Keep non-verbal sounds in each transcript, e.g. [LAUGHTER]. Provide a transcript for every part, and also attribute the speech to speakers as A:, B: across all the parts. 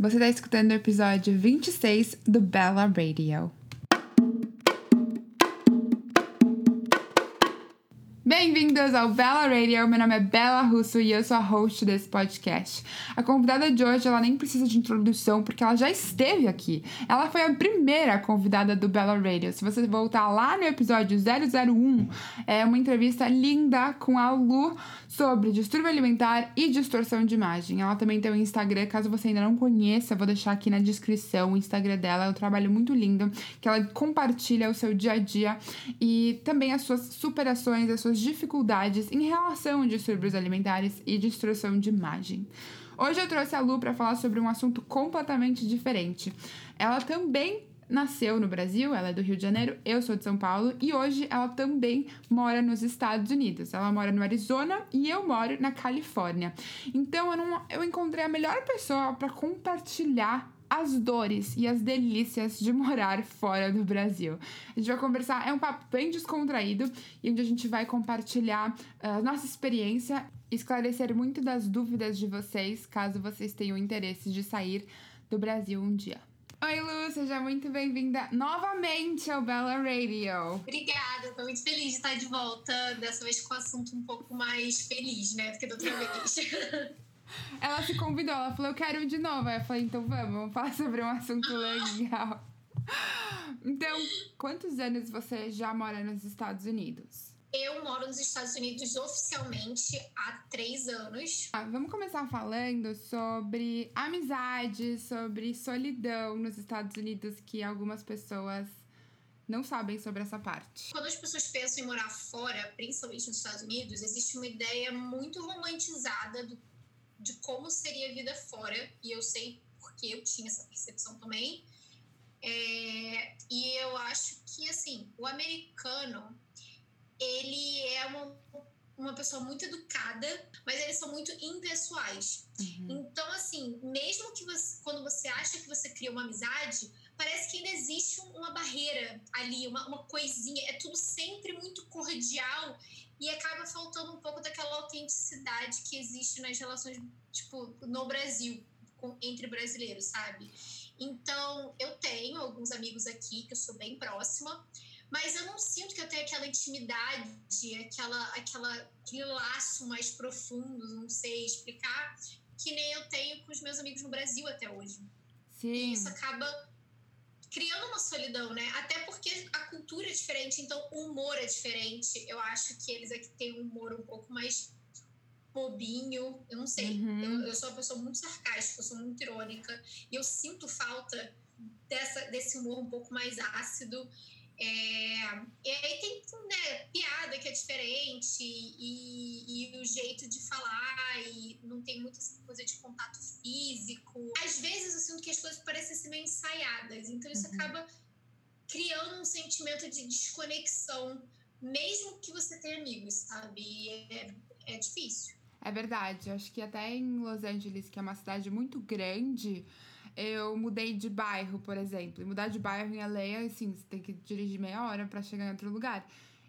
A: Você está escutando o episódio 26 do Bella Radio. Bem-vindos ao Bella Radio, meu nome é Bella Russo e eu sou a host desse podcast. A convidada de hoje, ela nem precisa de introdução porque ela já esteve aqui. Ela foi a primeira convidada do Bella Radio. Se você voltar lá no episódio 001, é uma entrevista linda com a Lu sobre distúrbio alimentar e distorção de imagem. Ela também tem um Instagram, caso você ainda não conheça, vou deixar aqui na descrição o Instagram dela. É um trabalho muito lindo que ela compartilha o seu dia a dia e também as suas superações, as suas dificuldades em relação a distúrbios alimentares e distorção de imagem. Hoje eu trouxe a Lu para falar sobre um assunto completamente diferente. Ela também nasceu no Brasil, ela é do Rio de Janeiro, eu sou de São Paulo e hoje ela também mora nos Estados Unidos. Ela mora no Arizona e eu moro na Califórnia. Então eu, não, eu encontrei a melhor pessoa para compartilhar as dores e as delícias de morar [LAUGHS] fora do Brasil. A gente vai conversar, é um papo bem descontraído e onde a gente vai compartilhar a uh, nossa experiência, esclarecer muito das dúvidas de vocês, caso vocês tenham interesse de sair do Brasil um dia. Oi, Lu, seja muito bem-vinda novamente ao Bella Radio.
B: Obrigada, tô muito feliz de estar de volta, dessa vez com um assunto um pouco mais feliz, né, do que da outra [LAUGHS] vez.
A: Ela se convidou, ela falou, eu quero de novo. Aí eu falei, então vamos, vamos falar sobre um assunto legal. Então, quantos anos você já mora nos Estados Unidos?
B: Eu moro nos Estados Unidos oficialmente há três anos.
A: Ah, vamos começar falando sobre amizade, sobre solidão nos Estados Unidos, que algumas pessoas não sabem sobre essa parte.
B: Quando as pessoas pensam em morar fora, principalmente nos Estados Unidos, existe uma ideia muito romantizada do de como seria a vida fora, e eu sei porque eu tinha essa percepção também. É, e eu acho que, assim, o americano, ele é uma, uma pessoa muito educada, mas eles são muito impessoais. Uhum. Então, assim, mesmo que você, quando você acha que você cria uma amizade, parece que ainda existe uma barreira ali, uma, uma coisinha. É tudo sempre muito cordial e acaba faltando um pouco daquela autenticidade que existe nas relações, tipo, no Brasil, com, entre brasileiros, sabe? Então, eu tenho alguns amigos aqui que eu sou bem próxima, mas eu não sinto que eu tenho aquela intimidade, aquela, aquela, aquele laço mais profundo, não sei explicar, que nem eu tenho com os meus amigos no Brasil até hoje.
A: Sim.
B: E isso acaba criando uma solidão, né? Até porque a cultura é diferente, então o humor é diferente. Eu acho que eles aqui têm um humor um pouco mais bobinho, eu não sei. Uhum. Eu, eu, sou uma pessoa muito sarcástica, eu sou muito irônica, e eu sinto falta dessa, desse humor um pouco mais ácido. É, e aí tem né, piada que é diferente e, e, o jeito de falar e não tem muita coisa de contato físico. Às vezes eu sinto que as coisas parecem ser meio ensaiadas, então isso uhum. acaba criando um sentimento de desconexão, mesmo que você tenha amigos, sabe? É, é difícil.
A: É verdade, acho que até em Los Angeles, que é uma cidade muito grande, eu mudei de bairro, por exemplo. E mudar de bairro em LA, assim, você tem que dirigir meia hora para chegar em outro lugar.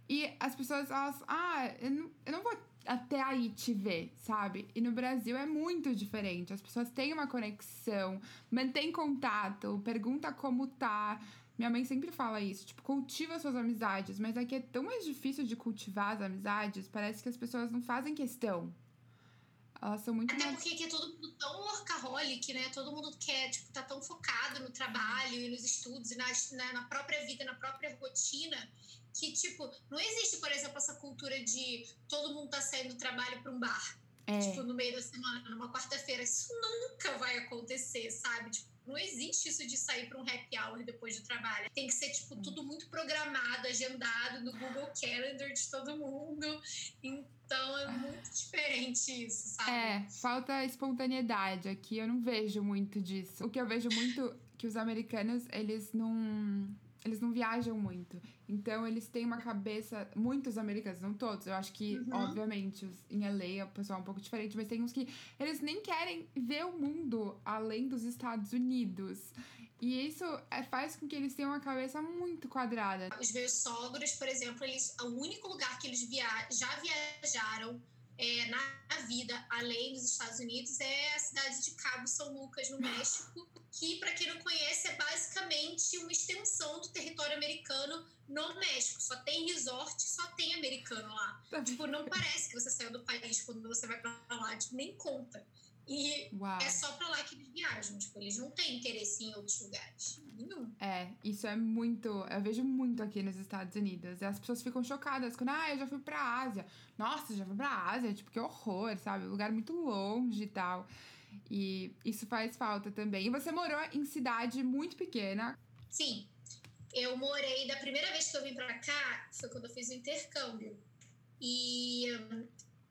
A: E as pessoas, elas, ah, eu não, eu não vou até aí te ver, sabe? E no Brasil é muito diferente. As pessoas têm uma conexão, mantém contato, pergunta como tá. Minha mãe sempre fala isso, tipo, cultiva suas amizades, mas aqui é tão mais difícil de cultivar as amizades, parece que as pessoas não fazem questão, elas são muito
B: Até mais... porque aqui é todo mundo tão workaholic, né? Todo mundo quer, tipo, tá tão focado no trabalho e nos estudos e na, na, na própria vida, na própria rotina, que, tipo, não existe, por exemplo, essa cultura de todo mundo tá saindo do trabalho para um bar. É. Tipo, no meio da semana, numa quarta-feira. Isso nunca vai acontecer, sabe? Tipo, não existe isso de sair para um happy hour depois do trabalho. Tem que ser, tipo, tudo muito programado, agendado no Google Calendar de todo mundo. Então é muito diferente isso, sabe?
A: É, falta espontaneidade. Aqui eu não vejo muito disso. O que eu vejo muito que os americanos, eles não eles não viajam muito. Então, eles têm uma cabeça. Muitos americanos, não todos. Eu acho que, uhum. obviamente, os, em LA o pessoal é um pouco diferente, mas tem uns que eles nem querem ver o mundo além dos Estados Unidos. E isso é, faz com que eles tenham uma cabeça muito quadrada.
B: Os meus sogros, por exemplo, eles, o único lugar que eles via, já viajaram é, na vida, além dos Estados Unidos, é a cidade de Cabo São Lucas, no México, que, para quem não conhece, é basicamente uma extensão do território americano no México. Só tem resort, só tem americano lá. Tá tipo, não parece que você saiu do país quando você vai para lá, tipo, nem conta. E Uau. é só pra lá que eles viajam. Tipo, eles não têm interesse em outros lugares. Nenhum.
A: É, isso é muito. Eu vejo muito aqui nos Estados Unidos. E as pessoas ficam chocadas quando, ah, eu já fui pra Ásia. Nossa, já fui pra Ásia. Tipo, que horror, sabe? Um lugar muito longe e tal. E isso faz falta também. E você morou em cidade muito pequena.
B: Sim. Eu morei, da primeira vez que eu vim pra cá, foi quando eu fiz o intercâmbio. E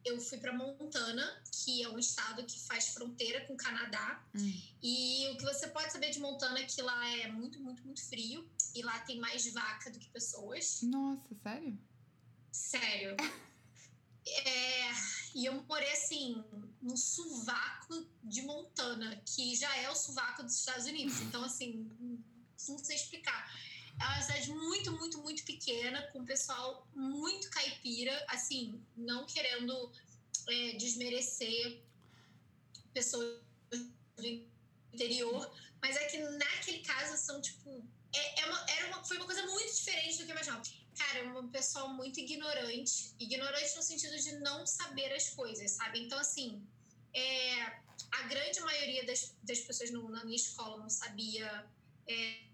B: eu fui para Montana, que é um estado que faz fronteira com o Canadá. Hum. E o que você pode saber de Montana é que lá é muito, muito, muito frio. E lá tem mais vaca do que pessoas.
A: Nossa, sério?
B: Sério. [LAUGHS] é, e eu morei assim, no sovaco de Montana, que já é o sovaco dos Estados Unidos. Então, assim, não sei explicar. É uma cidade muito, muito, muito pequena, com pessoal muito caipira, assim, não querendo é, desmerecer pessoas do interior, mas é que naquele caso são, tipo, é, é uma, era uma, foi uma coisa muito diferente do que eu imaginava. Cara, é um pessoal muito ignorante, ignorante no sentido de não saber as coisas, sabe? Então, assim, é, a grande maioria das, das pessoas no, na minha escola não sabia é,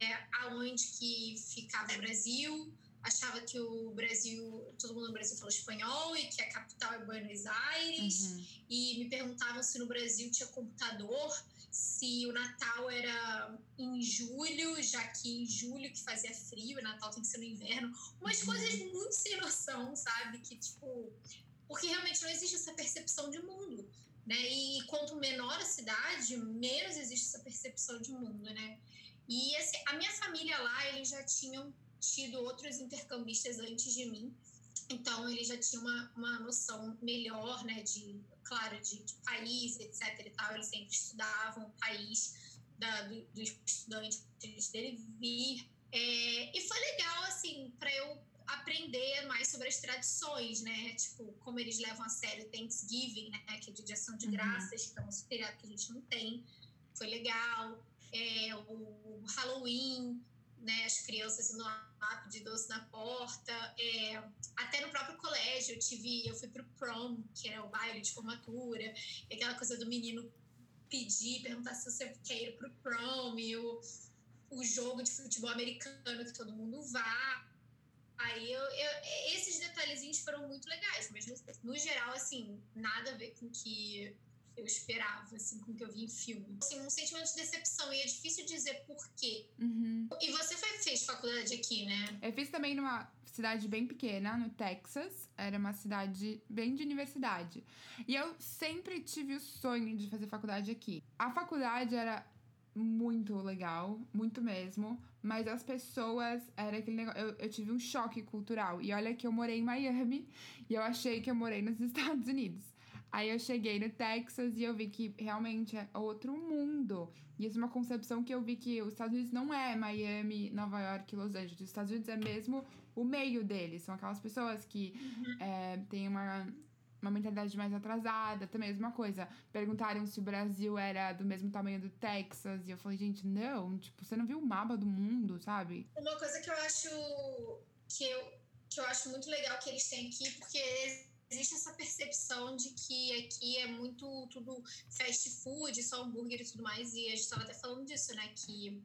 B: é, aonde que ficava o Brasil, achava que o Brasil, todo mundo no Brasil fala espanhol e que a capital é Buenos Aires, uhum. e me perguntavam se no Brasil tinha computador, se o Natal era em julho, já que em julho que fazia frio, e Natal tem que ser no inverno, umas uhum. coisas muito sem noção, sabe? Que tipo, porque realmente não existe essa percepção de mundo. Né? E quanto menor a cidade, menos existe essa percepção de mundo, né? E assim, a minha família lá, eles já tinham tido outros intercambistas antes de mim, então eles já tinham uma, uma noção melhor, né, de, claro, de, de país, etc e tal, eles sempre estudavam o país da, do, do estudante dele vir, é, e foi legal, assim, para eu aprender mais sobre as tradições, né? Tipo, como eles levam a sério Thanksgiving, né? Que é de ação de uhum. graças, que é um feriado que a gente não tem. Foi legal é, o Halloween, né, as crianças indo lá pedir doce na porta, é, até no próprio colégio eu tive, eu fui pro prom, que era o baile de formatura, e aquela coisa do menino pedir, perguntar se você quer ir pro prom, e o, o jogo de futebol americano que todo mundo vá. Aí eu, eu, esses detalhezinhos foram muito legais, mas no, no geral, assim, nada a ver com que eu esperava, assim, com o que eu vi em filme. Assim, um sentimento de decepção, e é difícil dizer por quê.
A: Uhum.
B: E você foi, fez faculdade aqui, né?
A: Eu fiz também numa cidade bem pequena, no Texas. Era uma cidade bem de universidade. E eu sempre tive o sonho de fazer faculdade aqui. A faculdade era muito legal, muito mesmo. Mas as pessoas, era aquele negócio. Eu, eu, tive um choque cultural. E olha que eu morei em Miami e eu achei que eu morei nos [LAUGHS] Estados Unidos. Aí eu cheguei no Texas e eu vi que realmente é outro mundo. E isso é uma concepção que eu vi que os Estados Unidos não é Miami, Nova York, Los Angeles. Os Estados Unidos é mesmo o meio deles. São aquelas pessoas que uhum. é, têm uma, uma mentalidade mais atrasada. Também a mesma coisa. Perguntaram se o Brasil era do mesmo tamanho do Texas. E eu falei, gente, não. Tipo, você não viu o mapa do mundo, sabe?
B: Uma coisa que eu acho que eu, que eu acho muito legal que eles têm aqui, porque existe essa percepção de que aqui é muito tudo fast food, só hambúrguer e tudo mais, e a gente estava até falando disso, né? Que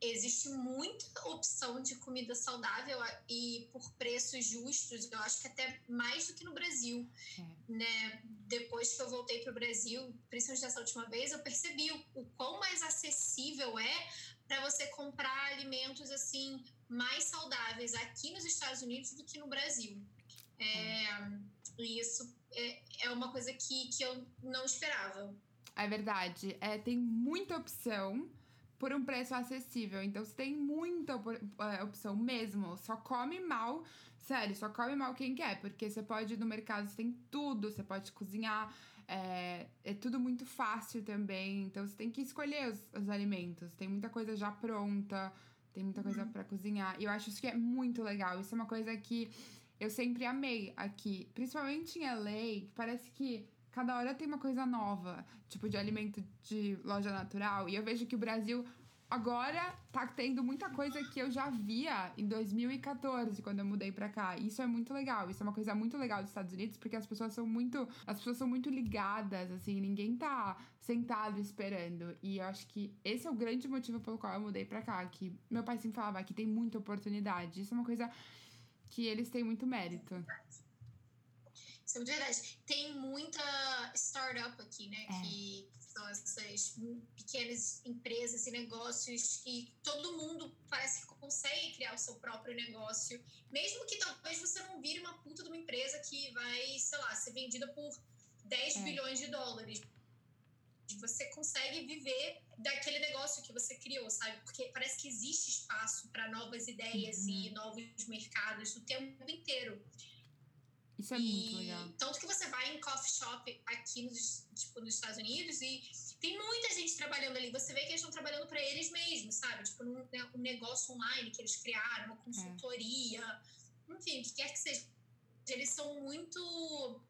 B: existe muita opção de comida saudável e por preços justos, eu acho que até mais do que no Brasil, é. né? Depois que eu voltei para o Brasil, principalmente dessa última vez, eu percebi o, o quão mais acessível é para você comprar alimentos assim mais saudáveis aqui nos Estados Unidos do que no Brasil. É, e isso é, é uma coisa que, que eu não esperava.
A: É verdade. É, tem muita opção por um preço acessível. Então, você tem muita é, opção mesmo. Só come mal, sério, só come mal quem quer. Porque você pode ir no mercado, você tem tudo, você pode cozinhar. É, é tudo muito fácil também. Então, você tem que escolher os, os alimentos. Tem muita coisa já pronta, tem muita coisa uhum. para cozinhar. E eu acho isso que é muito legal. Isso é uma coisa que eu sempre amei aqui. Principalmente em LA, parece que cada hora tem uma coisa nova, tipo de alimento de loja natural. E eu vejo que o Brasil agora tá tendo muita coisa que eu já via em 2014, quando eu mudei para cá. Isso é muito legal. Isso é uma coisa muito legal dos Estados Unidos, porque as pessoas são muito, as pessoas são muito ligadas, assim, ninguém tá sentado esperando. E eu acho que esse é o grande motivo pelo qual eu mudei para cá, que meu pai sempre falava que tem muita oportunidade. Isso é uma coisa que eles têm muito mérito.
B: Isso é verdade. Tem muita startup aqui, né? É. Que são essas pequenas empresas e negócios que todo mundo parece que consegue criar o seu próprio negócio, mesmo que talvez você não vire uma puta de uma empresa que vai, sei lá, ser vendida por 10 é. bilhões de dólares. Você consegue viver daquele negócio que você criou, sabe? Porque parece que existe espaço para novas ideias uhum. e novos mercados o tempo inteiro.
A: Isso é e, muito legal.
B: Tanto que você vai em coffee shop aqui nos, tipo, nos Estados Unidos e tem muita gente trabalhando ali. Você vê que eles estão trabalhando para eles mesmos, sabe? Tipo, num, né, um negócio online que eles criaram, uma consultoria, é. enfim, o que quer que seja. Eles são muito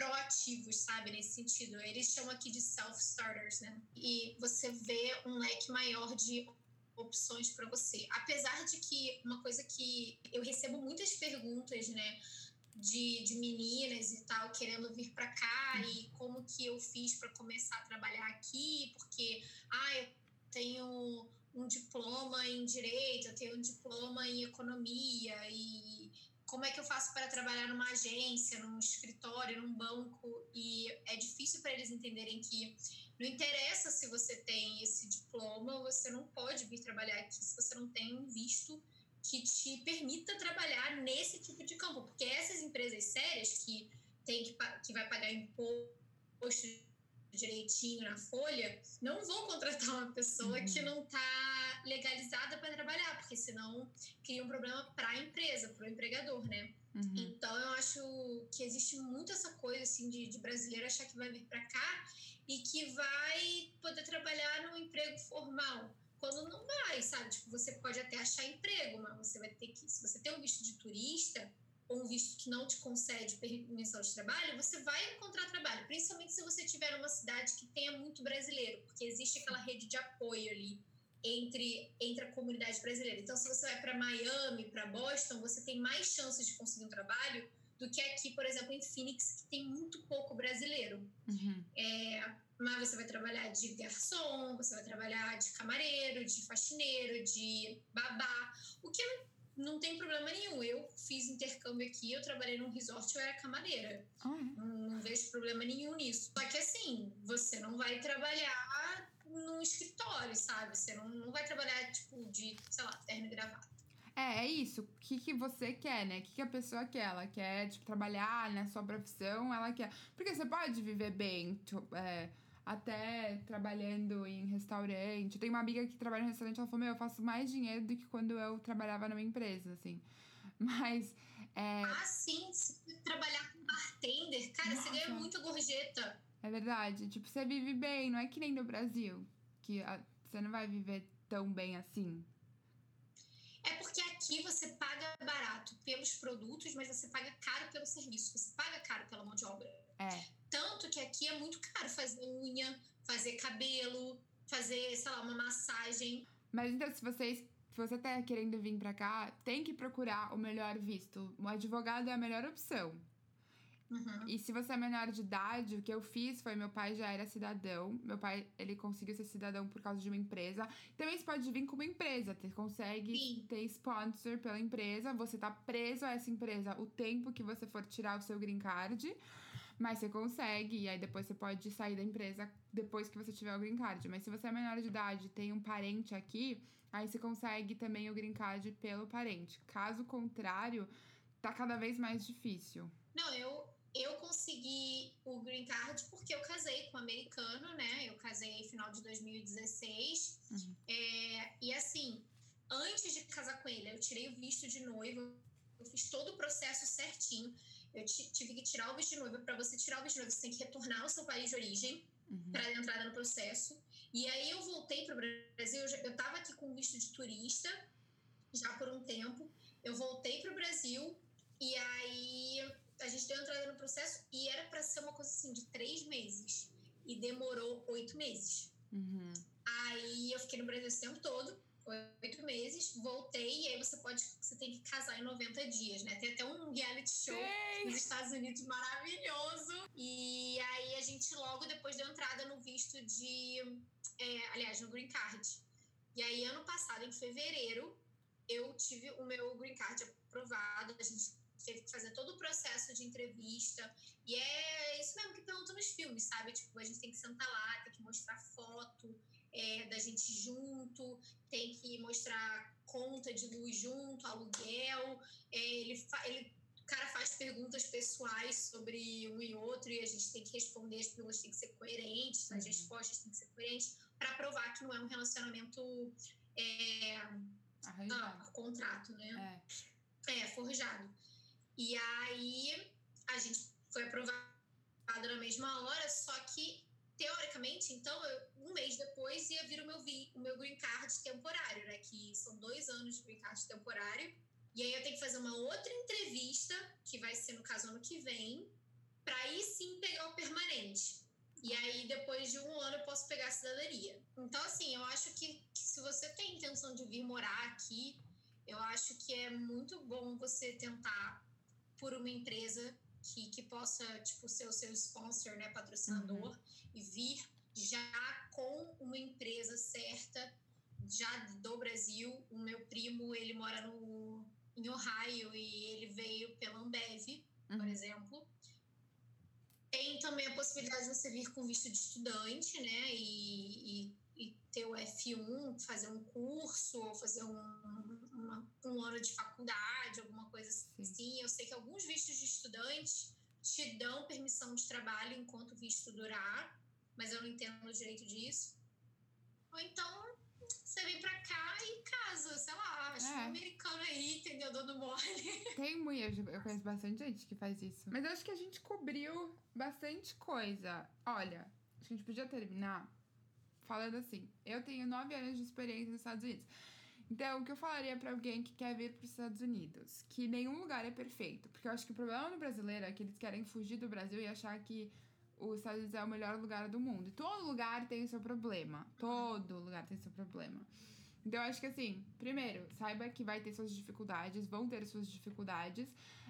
B: proativos, sabe, nesse sentido. Eles chamam aqui de self-starters, né? E você vê um leque maior de opções para você. Apesar de que uma coisa que eu recebo muitas perguntas, né? de, de meninas e tal querendo vir para cá e como que eu fiz para começar a trabalhar aqui, porque ah, eu tenho um diploma em direito, eu tenho um diploma em economia e como é que eu faço para trabalhar numa agência, num escritório, num banco e é difícil para eles entenderem que não interessa se você tem esse diploma, você não pode vir trabalhar aqui se você não tem um visto que te permita trabalhar nesse tipo de campo, porque essas empresas sérias que tem que, que vai pagar imposto direitinho na folha, não vão contratar uma pessoa uhum. que não está legalizada para trabalhar, porque senão cria um problema para a empresa, para o empregador, né? Uhum. Então eu acho que existe muito essa coisa assim de, de brasileiro achar que vai vir para cá e que vai poder trabalhar num emprego formal quando não vai, sabe? Tipo, você pode até achar emprego, mas você vai ter que, se você tem um visto de turista ou um visto que não te concede permissão de trabalho, você vai encontrar trabalho, principalmente se você estiver numa cidade que tenha muito brasileiro, porque existe aquela rede de apoio ali entre, entre a comunidade brasileira. Então, se você vai para Miami, para Boston, você tem mais chances de conseguir um trabalho do que aqui, por exemplo, em Phoenix, que tem muito pouco brasileiro. Uhum. É, mas você vai trabalhar de garçom, você vai trabalhar de camareiro, de faxineiro, de babá, o que não, não tem problema nenhum. Eu fiz intercâmbio aqui, eu trabalhei num resort, eu era camareira. Uhum. Não, não vejo problema nenhum nisso. Só que assim, você não vai trabalhar num escritório, sabe? Você não, não vai trabalhar, tipo, de, sei lá, terno e gravata.
A: É, é isso. O que, que você quer, né? O que, que a pessoa quer? Ela quer, tipo, trabalhar na sua profissão, ela quer. Porque você pode viver bem, é, até trabalhando em restaurante. Tem uma amiga que trabalha em restaurante, ela falou: Meu, eu faço mais dinheiro do que quando eu trabalhava numa empresa, assim. [LAUGHS] Mas. É...
B: Ah, sim. Se trabalhar com bartender, cara, Nossa. você ganha muita gorjeta.
A: É verdade. Tipo, você vive bem, não é que nem no Brasil, que a, você não vai viver tão bem assim.
B: É porque aqui você paga barato pelos produtos, mas você paga caro pelo serviço. Você paga caro pela mão de obra.
A: É.
B: Tanto que aqui é muito caro fazer unha, fazer cabelo, fazer, sei lá, uma massagem.
A: Mas então, se vocês se você tá querendo vir para cá, tem que procurar o melhor visto. O advogado é a melhor opção. Uhum. E se você é menor de idade, o que eu fiz foi meu pai já era cidadão. Meu pai, ele conseguiu ser cidadão por causa de uma empresa. Também você pode vir com uma empresa. Você consegue Sim. ter sponsor pela empresa. Você tá preso a essa empresa o tempo que você for tirar o seu green card. Mas você consegue, e aí depois você pode sair da empresa depois que você tiver o green card. Mas se você é menor de idade tem um parente aqui, aí você consegue também o green card pelo parente. Caso contrário, tá cada vez mais difícil.
B: Não, eu, eu consegui o green card porque eu casei com um americano, né? Eu casei no final de 2016. Uhum. É, e assim, antes de casar com ele, eu tirei o visto de noiva, eu fiz todo o processo certinho. Eu tive que tirar o visto de noiva. Para você tirar o visto de noiva, você tem que retornar ao seu país de origem uhum. para entrada no processo. E aí eu voltei para o Brasil. Eu estava aqui com visto de turista já por um tempo. Eu voltei para o Brasil E aí a gente deu entrada no processo e era para ser uma coisa assim de três meses. E demorou oito meses.
A: Uhum.
B: Aí eu fiquei no Brasil esse tempo todo, oito meses, voltei, e aí você pode, você tem que casar em 90 dias, né? Tem até um reality show
A: Sim.
B: nos Estados Unidos maravilhoso. E aí a gente logo depois deu entrada no visto de. é, aliás, no Green Card. E aí, ano passado, em fevereiro, eu tive o meu Green Card aprovado. A gente teve que fazer todo o processo de entrevista. E é isso mesmo que perguntam nos filmes, sabe? Tipo, a gente tem que sentar lá, tem que mostrar foto é, da gente junto, tem que mostrar conta de luz junto, aluguel. É, ele, ele, o cara faz perguntas pessoais sobre um e outro e a gente tem que responder, as perguntas têm que ser coerentes, as
A: Uhum.
B: respostas têm que ser coerentes, para provar que não é um relacionamento é, ah, contrato, né?
A: É.
B: É, forjado. E aí a gente foi aprovado na mesma hora, só que teoricamente, então, eu, um mês depois ia vir o meu, vi, o meu green card temporário, né? Que são dois anos de green card temporário. E aí eu tenho que fazer uma outra entrevista, que vai ser no caso ano que vem, para aí sim pegar o permanente. E aí, depois de um ano, eu posso pegar a cidadania. Então, assim, eu acho que, que se você tem intenção de vir morar aqui, eu acho que é muito bom você tentar por uma empresa que, que possa, tipo, ser o seu sponsor, né, patrocinador, e vir já com uma empresa certa, já do Brasil. O meu primo, ele mora no, em Ohio e ele veio pela Ambev, por
A: Uhum.
B: exemplo. Tem também a possibilidade de você vir com visto de estudante, né? E, e ter o F1, fazer um curso, ou fazer um, uma- um ano de faculdade, alguma coisa
A: Sim.
B: assim. Eu sei que alguns vistos de estudante te dão permissão de trabalho enquanto o visto durar, mas eu não entendo o direito disso. Ou então você vem pra cá e casa, sei lá, acho
A: É.
B: um americano aí, entendeu? Dando mole. [LAUGHS]
A: Tem muito, eu conheço bastante gente que faz isso. Mas eu acho que a gente cobriu bastante coisa. Olha, acho que a gente podia terminar falando assim: eu tenho nove anos de experiência nos Estados Unidos. Então, o que eu falaria pra alguém que quer vir para os Estados Unidos? Que nenhum lugar é perfeito. Porque eu acho que o problema no brasileiro é que eles querem fugir do Brasil e achar que os Estados Unidos é o melhor lugar do mundo. E todo lugar tem o seu problema. Todo lugar tem o seu problema. Então, eu acho que assim, primeiro, saiba que vai ter suas dificuldades, vão ter suas dificuldades.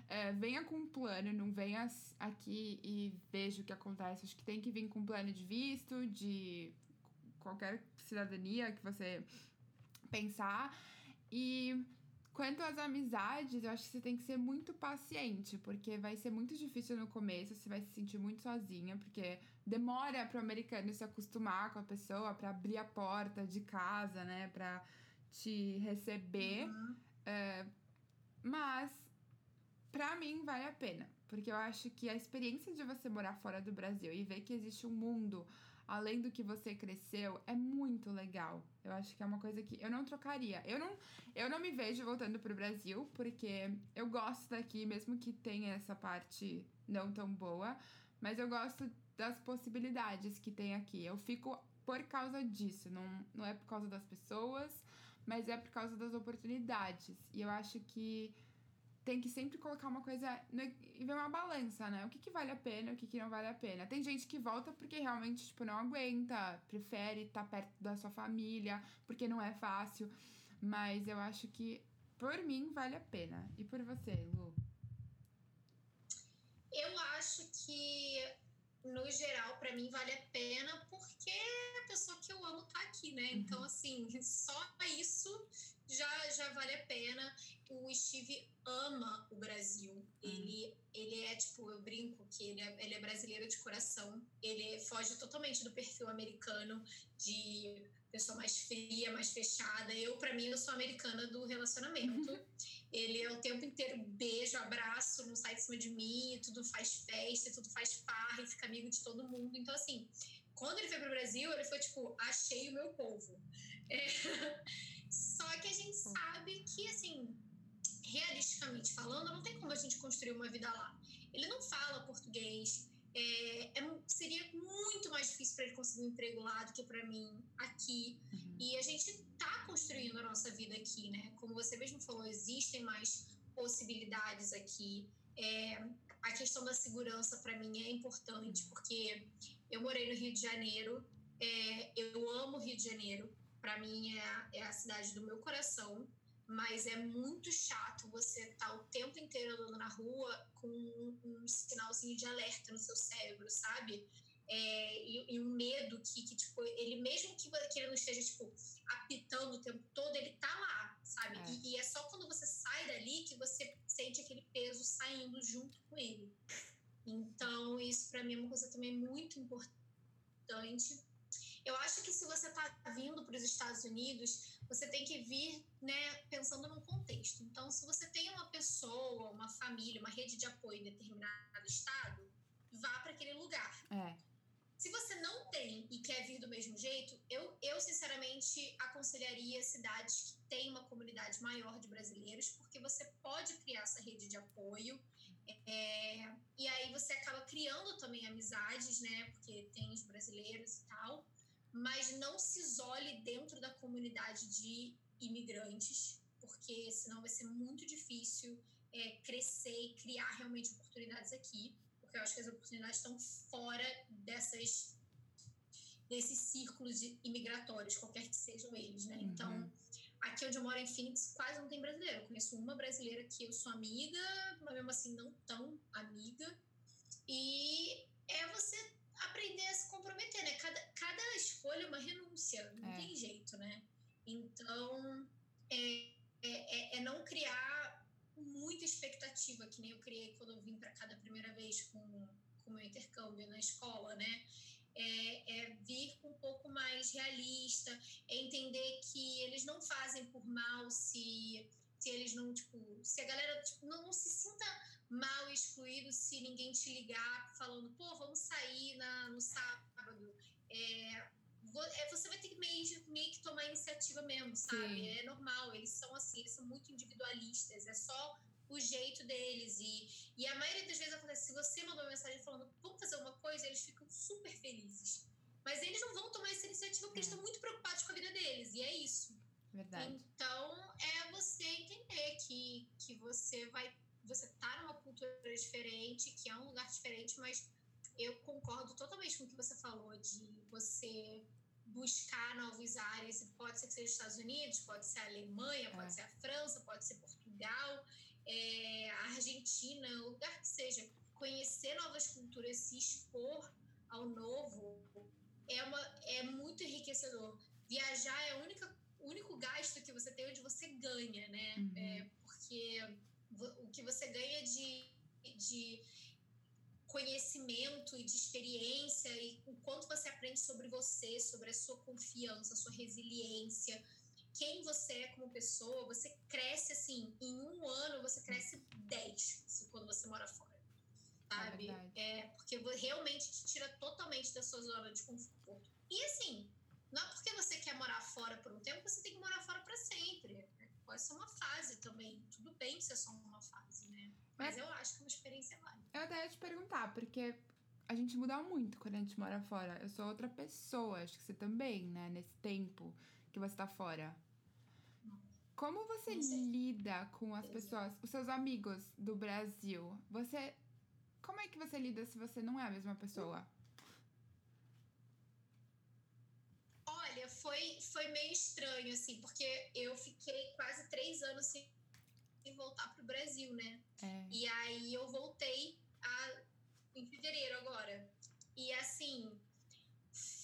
A: É, venha com um plano, não venha aqui e veja o que acontece. Acho que tem que vir com um plano de visto, de qualquer cidadania que você pensar. E quanto às amizades, eu acho que você tem que ser muito paciente, porque vai ser muito difícil no começo, você vai se sentir muito sozinha, porque demora pro americano se acostumar com a pessoa, pra abrir a porta de casa, né, pra te receber. É, mas, pra mim, vale a pena. Porque eu acho que a experiência de você morar fora do Brasil e ver que existe um mundo além do que você cresceu é muito legal. Eu acho que é uma coisa que eu não trocaria. Eu não, eu não me vejo voltando pro Brasil, porque eu gosto daqui, mesmo que tenha essa parte não tão boa. Mas eu gosto das possibilidades que tem aqui. Eu fico por causa disso. Não, não é por causa das pessoas, mas é por causa das oportunidades. E eu acho que tem que sempre colocar uma coisa no, e ver uma balança, né? O que, que vale a pena, o que, que não vale a pena. Tem gente que volta porque realmente, tipo, não aguenta, prefere estar perto da sua família, porque não é fácil. Mas eu acho que, por mim, vale a pena. E por você, Lu?
B: Eu acho que, no geral, para mim vale a pena porque a pessoa que eu amo tá aqui, né? Então, assim, só isso já, já vale a pena. O Steve ama o Brasil. Ele, ele é, tipo, eu brinco que ele é, ele é brasileiro de coração. Ele foge totalmente do perfil americano de pessoa mais fria, mais fechada. Eu, para mim, eu sou americana do relacionamento. Ele é o tempo inteiro beijo, abraço, não sai de cima de mim, tudo faz festa, tudo faz farra e fica amigo de todo mundo. Então, assim, quando ele foi pro Brasil, ele foi tipo, achei o meu povo. É. Só que a gente sabe que, assim, realisticamente falando, não tem como a gente construir uma vida lá. Ele não fala português. É, é, seria muito mais difícil para ele conseguir um emprego lá do que para mim aqui. Uhum. E a gente está construindo a nossa vida aqui, né? Como você mesmo falou, existem mais possibilidades aqui. É, a questão da segurança para mim é importante, porque eu morei no Rio de Janeiro, é, eu amo Rio de Janeiro, para mim é, é, a cidade do meu coração, mas é muito chato você estar tá o tempo inteiro andando na rua com um, um sinalzinho de alerta no seu cérebro, sabe? É, e, e, um medo que, que, tipo, ele mesmo que, que ele não esteja, tipo, apitando o tempo todo, ele tá lá, sabe? É. E, e, é só quando você sai dali que você sente aquele peso saindo junto com ele. Então, isso para mim é uma coisa também muito importante. Eu acho que se você está vindo para os Estados Unidos, você tem que vir né, pensando num contexto. Então, se você tem uma pessoa, uma família, uma rede de apoio em determinado estado, vá para aquele lugar.
A: É.
B: Se você não tem e quer vir do mesmo jeito, eu, eu sinceramente aconselharia cidades que têm uma comunidade maior de brasileiros, porque você pode criar essa rede de apoio é, e aí você acaba criando também amizades, né? Porque tem os brasileiros e tal, mas não se isole dentro da comunidade de imigrantes, porque senão vai ser muito difícil é, crescer e criar realmente oportunidades aqui porque eu acho que as oportunidades estão fora dessas desses círculos de imigratórios, qualquer que sejam eles, né? Uhum. Então, aqui onde eu moro em Phoenix, quase não tem brasileiro. Eu conheço uma brasileira que eu sou amiga, mas mesmo assim não tão amiga. E é você aprender a se comprometer, né? Cada, cada escolha é uma renúncia, não é. tem jeito, né? Então, é, é, é não criar muita expectativa, que nem eu criei quando eu vim para cada primeira vez com o meu intercâmbio na escola, né? É, é, vir com um pouco mais realista, é entender que eles não fazem por mal se, se eles não, tipo, se a galera tipo, não, não se sinta mal excluído se ninguém te ligar falando, pô, vamos sair na, no sábado. É, é você vai ter que meio, meio que tomar iniciativa mesmo, sabe? Sim. É normal, eles são assim, eles são muito individualistas, é só o jeito deles. E, e a maioria das vezes acontece, se você mandou uma mensagem falando, vamos fazer uma coisa, eles ficam super felizes. Mas eles não vão tomar essa iniciativa porque é. eles estão muito preocupados com a vida deles, e é isso.
A: Verdade.
B: Então, é você entender que, que você vai. Você tá numa cultura diferente, que é um lugar diferente, mas eu concordo totalmente com o que você falou de você buscar novas áreas. Pode ser que seja os Estados Unidos, pode ser a Alemanha, é. pode ser a França, pode ser Portugal, é, a Argentina, o lugar que seja. Conhecer novas culturas, se expor ao novo é, uma, é muito enriquecedor. Viajar é a única, o único gasto que você tem onde você ganha, né? Uhum. É, porque o que você ganha de, de conhecimento e de experiência e o quanto você aprende sobre você, sobre a sua confiança, a sua resiliência, quem você é como pessoa, você cresce assim, em um ano você cresce 10 quando você mora fora. Sabe? É, é porque realmente te tira totalmente da sua zona de conforto. E assim, não é porque você quer morar fora por um tempo você tem que morar fora para sempre. Pode ser uma fase também. Tudo bem ser só uma fase, né? Mas eu acho que é uma experiência válida.
A: Eu até ia te perguntar, porque a gente muda muito quando a gente mora fora. Eu sou outra pessoa, acho que você também, né? Nesse tempo que você tá fora. Como você lida com as pessoas, os seus amigos do Brasil? Você. Como é que você lida se você não é a mesma pessoa?
B: Olha, foi, foi meio estranho, assim, porque eu fiquei quase três anos sem sem voltar para o Brasil, né?
A: É.
B: E aí eu voltei a, em fevereiro agora. E assim,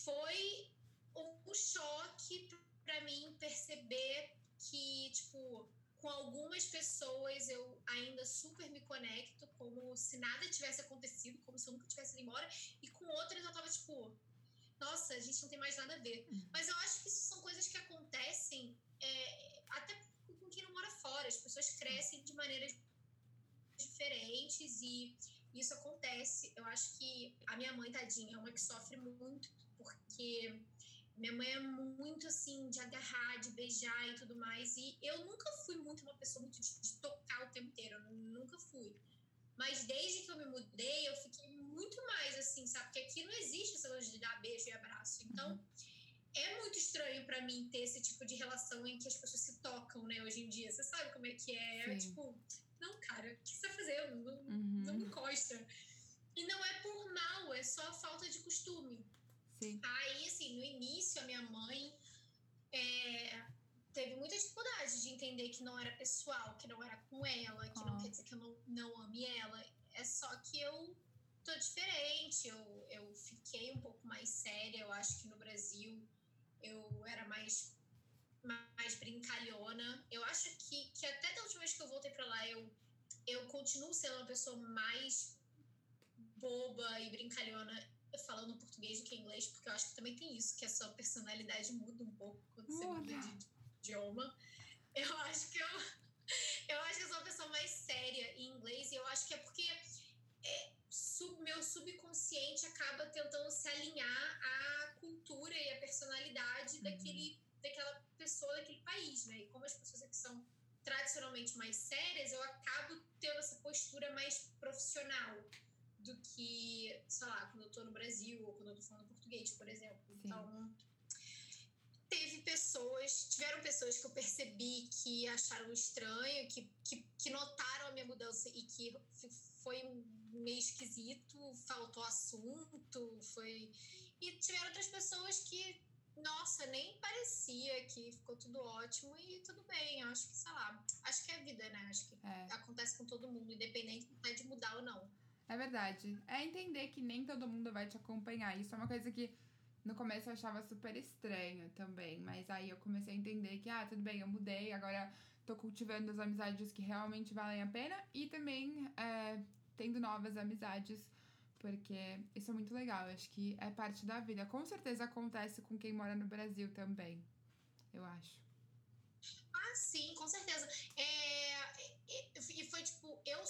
B: foi um choque para mim perceber que, tipo, com algumas pessoas eu ainda super me conecto, como se nada tivesse acontecido, como se eu nunca tivesse ido embora, e com outras eu tava tipo, nossa, a gente não tem mais nada a ver. Uhum. Mas eu acho que isso são coisas que acontecem é, até com quem não mora fora. As pessoas crescem de maneiras diferentes e isso acontece. Eu acho que a minha mãe, tadinha, é uma que sofre muito, porque minha mãe é muito assim, de agarrar, de beijar e tudo mais. E eu nunca fui muito uma pessoa muito de, de tocar o tempo inteiro, eu nunca fui. Mas desde que eu me mudei, eu fiquei muito mais assim, sabe? Porque aqui não existe essa coisa de dar beijo e abraço. Então. Uhum é muito estranho para mim ter esse tipo de relação em que as pessoas se tocam, né, hoje em dia. Você sabe como é que é? É tipo, não, cara, o que você tá fazendo? Não, uhum. não encosta. E não é por mal, é só falta de costume.
A: Sim.
B: Aí, assim, no início, a minha mãe é, teve muita dificuldade de entender que não era pessoal, que não era com ela, que oh. não quer dizer que eu não, não ame ela. É só que eu tô diferente, eu, eu fiquei um pouco mais séria. Eu acho que no Brasil eu era mais, mais brincalhona. Eu acho que, que até da última vez que eu voltei para lá, eu, eu continuo sendo uma pessoa mais boba e brincalhona falando português do que inglês, porque eu acho que também tem isso, que a sua personalidade muda um pouco quando você muda de idioma. Eu acho que eu, eu acho que eu sou uma pessoa mais séria em inglês, e eu acho que é porque é, sub, meu subconsciente acaba tentando se alinhar à cultura e à personalidade uhum. daquele, daquela pessoa, daquele país, né? E como as pessoas aqui são tradicionalmente mais sérias, eu acabo tendo essa postura mais profissional do que, sei lá, quando eu tô no Brasil ou quando eu tô falando português, por exemplo. Sim. Então, teve pessoas, tiveram pessoas que eu percebi que acharam estranho, que, que, que notaram a minha mudança e que foi meio esquisito, faltou assunto, foi. E tiveram outras pessoas que, nossa, nem parecia que ficou tudo ótimo e tudo bem. Eu acho que, sei lá, acho que é a vida, né? Acho que é. acontece com todo mundo, independente de mudar ou não.
A: É verdade. É entender que nem todo mundo vai te acompanhar. Isso é uma coisa que no começo eu achava super estranho também. Mas aí eu comecei a entender que, ah, tudo bem, eu mudei, agora tô cultivando as amizades que realmente valem a pena e também é, tendo novas amizades. Porque isso é muito legal, acho que é parte da vida. Com certeza acontece com quem mora no Brasil também, eu acho.
B: Ah, sim, com certeza. É, e foi tipo, eu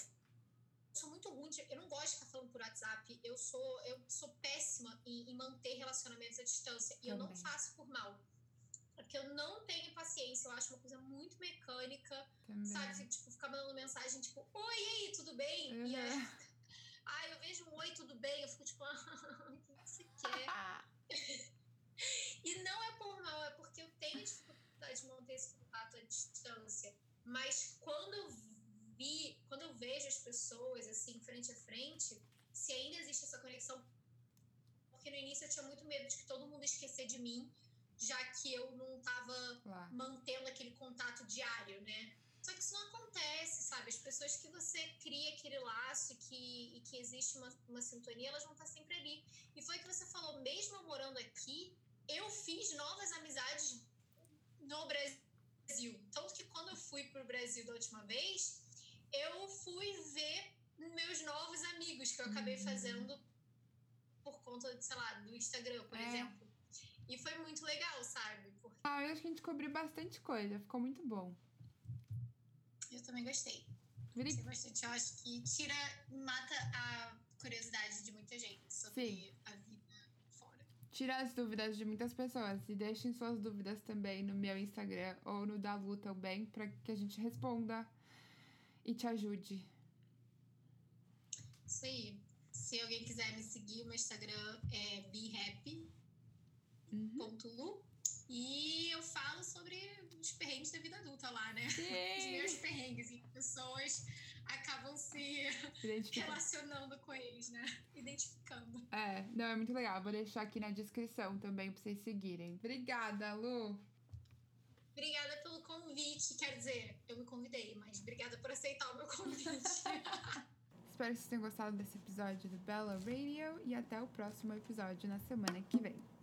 B: muito ruim, de, eu não gosto de ficar falando por WhatsApp. Eu sou, eu sou péssima em, em manter relacionamentos à distância. E eu não faço por mal. Porque eu não tenho paciência, eu acho uma coisa muito mecânica, Também. sabe? Tipo, ficar mandando mensagem, tipo, oi, e aí, tudo bem? Uhum. E aí, ah, [LAUGHS] eu vejo um oi, tudo bem? Eu fico tipo, [LAUGHS] ah, o que você quer? [LAUGHS] e não é por mal, é porque eu tenho dificuldade de manter esse contato à distância. Mas quando eu vi, quando eu vejo as pessoas assim, frente a frente, se ainda existe essa conexão. Porque no início eu tinha muito medo de que todo mundo esquecer de mim, já que eu não estava mantendo aquele contato diário, né? Só que isso não acontece, sabe? As pessoas que você cria aquele laço e que, e que existe uma, uma sintonia, elas vão estar sempre ali. E foi o que você falou, mesmo eu morando aqui, eu fiz novas amizades no Brasil. Tanto que quando eu fui para o Brasil da última vez, eu fui ver meus novos amigos que eu acabei uhum. fazendo por conta, sei lá, do Instagram, por é. exemplo. E foi muito legal, sabe?
A: Porque... Ah, eu acho que a gente cobriu bastante coisa, ficou muito bom.
B: Eu também gostei. Gostei bastante. Eu acho que tira, mata a curiosidade de muita gente sobre Sim. a vida fora.
A: Tira as dúvidas de muitas pessoas e deixem suas dúvidas também no meu Instagram ou no da Lu também, para que a gente responda e te ajude.
B: Isso aí. Se alguém quiser me seguir, o meu Instagram é behappy.lu. Uhum. E eu falo sobre os perrengues da vida adulta lá, né? Sim. Os meus perrengues. E pessoas acabam se relacionando com eles, né? Identificando.
A: É, não, é muito legal. Vou deixar aqui na descrição também pra vocês seguirem. Obrigada, Lu.
B: Obrigada convite. Quer dizer, eu me convidei, mas obrigada por aceitar o meu convite. [LAUGHS]
A: Espero que vocês tenham gostado desse episódio do Bella Radio e até o próximo episódio na semana que vem.